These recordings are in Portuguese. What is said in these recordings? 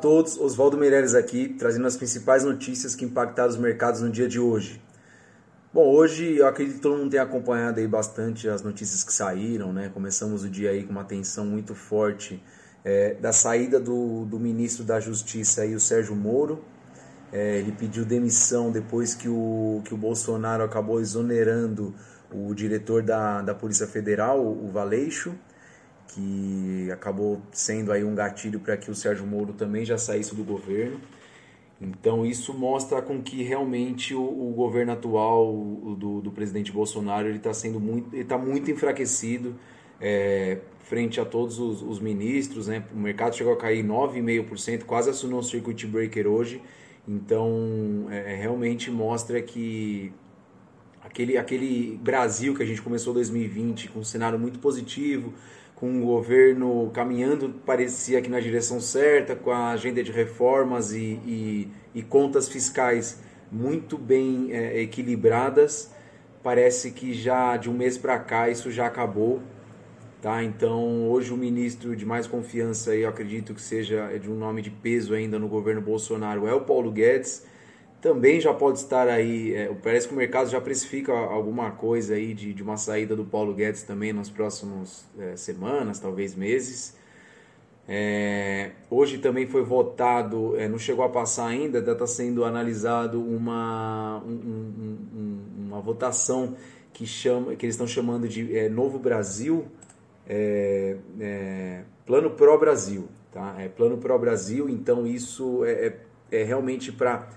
todos, Oswaldo Meireles aqui, trazendo as principais notícias que impactaram os mercados no dia de hoje. Bom, hoje eu acredito que todo mundo tem acompanhado aí bastante as notícias que saíram, né? Começamos o dia aí com uma tensão muito forte é, da saída do, do ministro da Justiça aí, o Sérgio Moro. É, ele pediu demissão depois que o, que o Bolsonaro acabou exonerando o diretor da, da Polícia Federal, o Valeixo que acabou sendo aí um gatilho para que o Sérgio Moro também já saísse do governo. Então isso mostra com que realmente o, o governo atual do, do, presidente Bolsonaro ele está sendo muito, está muito enfraquecido é, frente a todos os, os, ministros, né? O mercado chegou a cair 9,5%, quase assinou um circuit breaker hoje. Então é, realmente mostra que aquele, aquele Brasil que a gente começou 2020 com um cenário muito positivo, com o governo caminhando, parecia que na direção certa, com a agenda de reformas e, e, e contas fiscais muito bem é, equilibradas. Parece que já de um mês para cá isso já acabou. Tá? Então, hoje o ministro de mais confiança, eu acredito que seja de um nome de peso ainda no governo Bolsonaro, é o Paulo Guedes também já pode estar aí. É, parece que o mercado já precifica alguma coisa aí de, de uma saída do Paulo Guedes também nas próximas é, semanas, talvez meses. É, hoje também foi votado, é, não chegou a passar ainda, está sendo analisado uma, um, um, um, uma votação que, chama, que eles estão chamando de é, Novo Brasil, é, Plano Pro Brasil. Tá? É Plano Pro Brasil, então isso é realmente para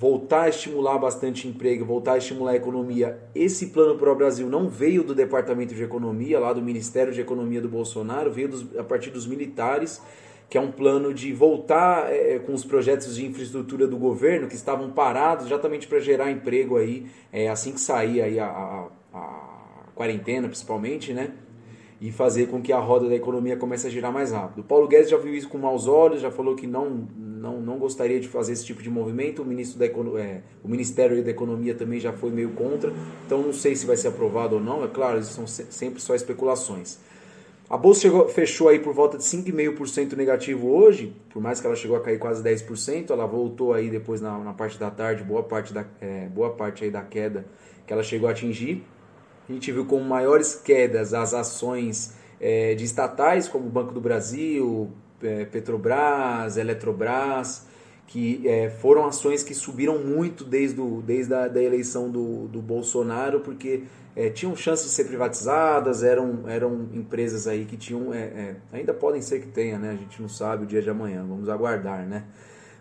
voltar a estimular bastante emprego, voltar a estimular a economia. Esse plano para o Brasil não veio do Departamento de Economia, lá do Ministério de Economia do Bolsonaro, veio dos, a partir dos militares, que é um plano de voltar é, com os projetos de infraestrutura do governo que estavam parados exatamente para gerar emprego aí, é, assim que sair aí a, a, a quarentena, principalmente, né? e fazer com que a roda da economia comece a girar mais rápido. O Paulo Guedes já viu isso com maus olhos, já falou que não, não, não gostaria de fazer esse tipo de movimento. O, ministro da é, o Ministério da Economia também já foi meio contra, então não sei se vai ser aprovado ou não. É claro, isso são sempre só especulações. A bolsa chegou, fechou aí por volta de 5,5% negativo hoje, por mais que ela chegou a cair quase 10%, ela voltou aí depois na, na parte da tarde, boa parte, da, é, boa parte aí da queda que ela chegou a atingir. A gente viu com maiores quedas as ações é, de estatais, como o Banco do Brasil, é, Petrobras, Eletrobras, que é, foram ações que subiram muito desde, o, desde a da eleição do, do Bolsonaro, porque é, tinham chance de ser privatizadas, eram, eram empresas aí que tinham, é, é, ainda podem ser que tenha, né? A gente não sabe o dia de amanhã, vamos aguardar, né?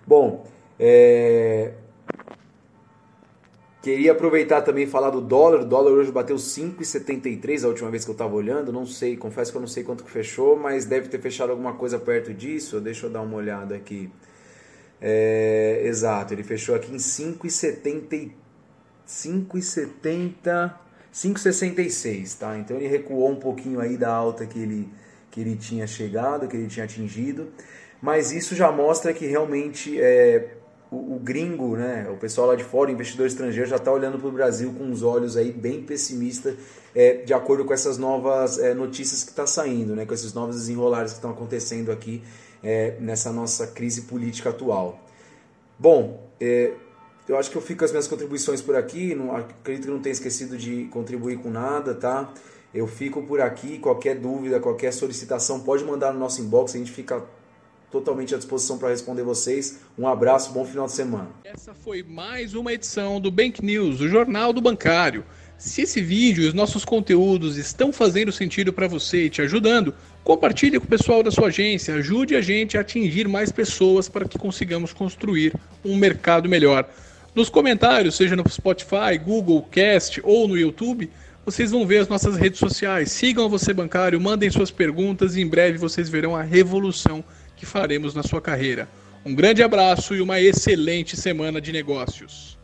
Bom, é, Queria aproveitar também e falar do dólar. O dólar hoje bateu 5,73 a última vez que eu estava olhando. Não sei, confesso que eu não sei quanto que fechou, mas deve ter fechado alguma coisa perto disso. Deixa eu dar uma olhada aqui. É, exato, ele fechou aqui em 5,70 5,70 5,66, tá? Então ele recuou um pouquinho aí da alta que ele que ele tinha chegado, que ele tinha atingido, mas isso já mostra que realmente é, o, o, gringo, né, o pessoal lá de fora, o investidor estrangeiro, já está olhando para o Brasil com os olhos aí bem pessimistas, é, de acordo com essas novas é, notícias que estão tá saindo, né, com esses novos desenrolares que estão acontecendo aqui é, nessa nossa crise política atual. Bom, é, eu acho que eu fico com as minhas contribuições por aqui, não, acredito que não tenha esquecido de contribuir com nada, tá? Eu fico por aqui, qualquer dúvida, qualquer solicitação, pode mandar no nosso inbox, a gente fica totalmente à disposição para responder vocês. Um abraço, bom final de semana. Essa foi mais uma edição do Bank News, o Jornal do Bancário. Se esse vídeo e os nossos conteúdos estão fazendo sentido para você e te ajudando, compartilhe com o pessoal da sua agência, ajude a gente a atingir mais pessoas para que consigamos construir um mercado melhor. Nos comentários, seja no Spotify, Google Cast ou no YouTube, vocês vão ver as nossas redes sociais. Sigam Você Bancário, mandem suas perguntas e em breve vocês verão a revolução que faremos na sua carreira. Um grande abraço e uma excelente semana de negócios.